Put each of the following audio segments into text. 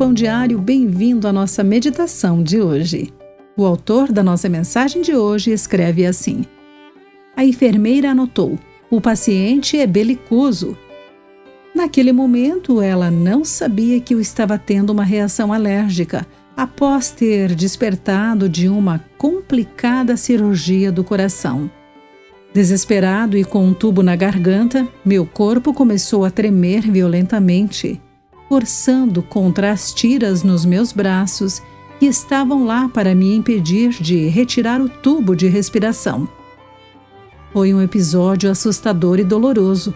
Pão Diário, bem-vindo à nossa meditação de hoje. O autor da nossa mensagem de hoje escreve assim: A enfermeira anotou: o paciente é belicoso. Naquele momento, ela não sabia que eu estava tendo uma reação alérgica após ter despertado de uma complicada cirurgia do coração. Desesperado e com um tubo na garganta, meu corpo começou a tremer violentamente, forçando contra as tiras nos meus braços que estavam lá para me impedir de retirar o tubo de respiração. Foi um episódio assustador e doloroso.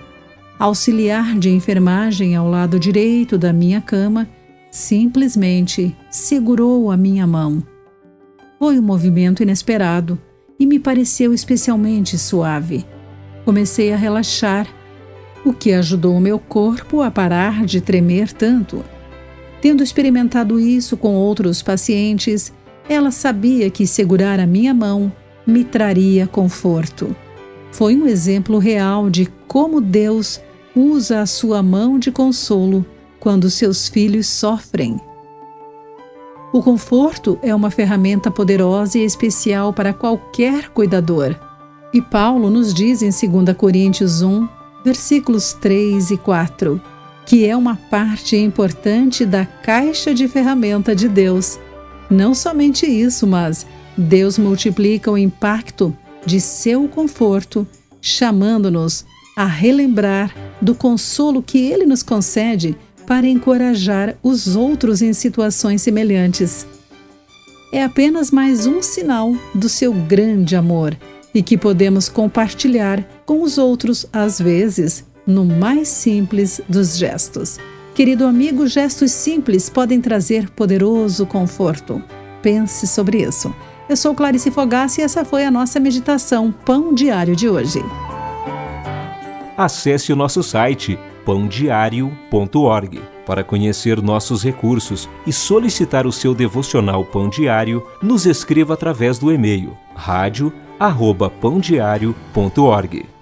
Auxiliar de enfermagem ao lado direito da minha cama simplesmente segurou a minha mão. Foi um movimento inesperado e me pareceu especialmente suave. Comecei a relaxar, o que ajudou o meu corpo a parar de tremer tanto. Tendo experimentado isso com outros pacientes, ela sabia que segurar a minha mão me traria conforto. Foi um exemplo real de como Deus usa a sua mão de consolo quando seus filhos sofrem. O conforto é uma ferramenta poderosa e especial para qualquer cuidador. E Paulo nos diz em 2 Coríntios 1, versículos 3 e 4, que é uma parte importante da caixa de ferramenta de Deus. Não somente isso, mas Deus multiplica o impacto de seu conforto, chamando-nos a relembrar do consolo que ele nos concede para encorajar os outros em situações semelhantes. É apenas mais um sinal do seu grande amor e que podemos compartilhar com os outros, às vezes, no mais simples dos gestos. Querido amigo, gestos simples podem trazer poderoso conforto. Pense sobre isso. Eu sou Clarice Fogassi e essa foi a nossa meditação Pão Diário de hoje. Acesse o nosso site pãodiário.org para conhecer nossos recursos e solicitar o seu devocional Pão Diário. Nos escreva através do e-mail rádio@pãodiario.org.